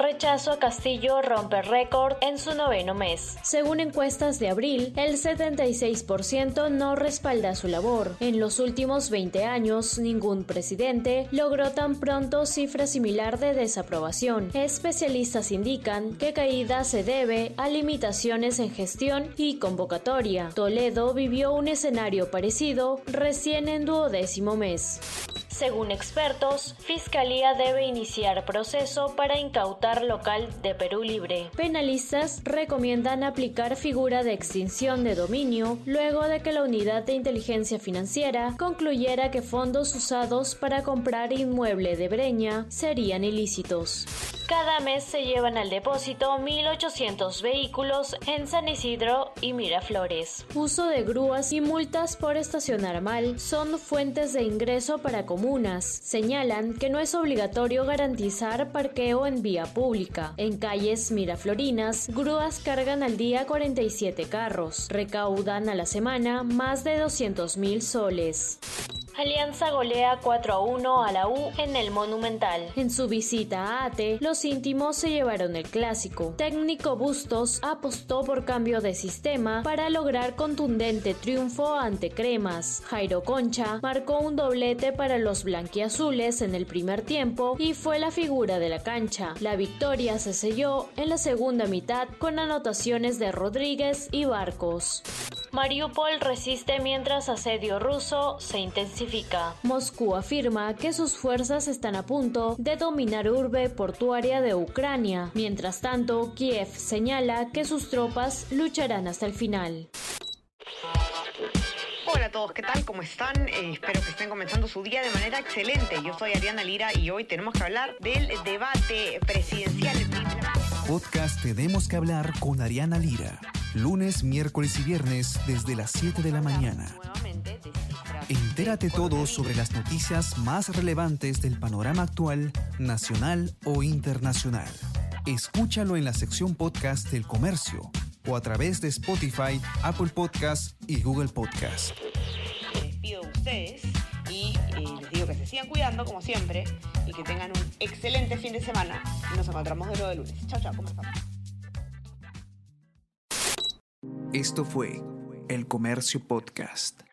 Rechazo a Castillo rompe récord en su noveno mes. Según encuestas de abril, el 76% no respalda su labor. En los últimos 20 años, ningún presidente logró tan pronto cifra similar de desaprobación. Especialistas indican que caída se debe a limitaciones en gestión y convocatoria. Toledo vivió un escenario parecido recién en duodécimo mes. Según expertos, Fiscalía debe iniciar proceso para incautar local de Perú Libre. Penalistas recomiendan aplicar figura de extinción de dominio luego de que la Unidad de Inteligencia Financiera concluyera que fondos usados para comprar inmueble de Breña serían ilícitos. Cada mes se llevan al depósito 1.800 vehículos en San Isidro y Miraflores. Uso de grúas y multas por estacionar mal son fuentes de ingreso para comunas. Señalan que no es obligatorio garantizar parqueo en vía pública. En calles miraflorinas, grúas cargan al día 47 carros. Recaudan a la semana más de 200.000 soles. Alianza golea 4 a 1 a la U en el Monumental. En su visita a ATE, los íntimos se llevaron el clásico. Técnico Bustos apostó por cambio de sistema para lograr contundente triunfo ante Cremas. Jairo Concha marcó un doblete para los blanquiazules en el primer tiempo y fue la figura de la cancha. La victoria se selló en la segunda mitad con anotaciones de Rodríguez y Barcos. Mariupol resiste mientras asedio ruso se intensifica. Moscú afirma que sus fuerzas están a punto de dominar urbe portuaria de Ucrania. Mientras tanto, Kiev señala que sus tropas lucharán hasta el final. Hola a todos, ¿qué tal? ¿Cómo están? Eh, espero que estén comenzando su día de manera excelente. Yo soy Ariana Lira y hoy tenemos que hablar del debate presidencial. Podcast Tenemos que hablar con Ariana Lira lunes, miércoles y viernes desde las 7 de la mañana. Entérate todo sobre las noticias más relevantes del panorama actual, nacional o internacional. Escúchalo en la sección podcast del comercio o a través de Spotify, Apple Podcast y Google Podcast. Me despido de ustedes y eh, les digo que se sigan cuidando como siempre y que tengan un excelente fin de semana. Nos encontramos de nuevo de lunes. Chao, chao, ¿cómo están? Esto fue El Comercio Podcast.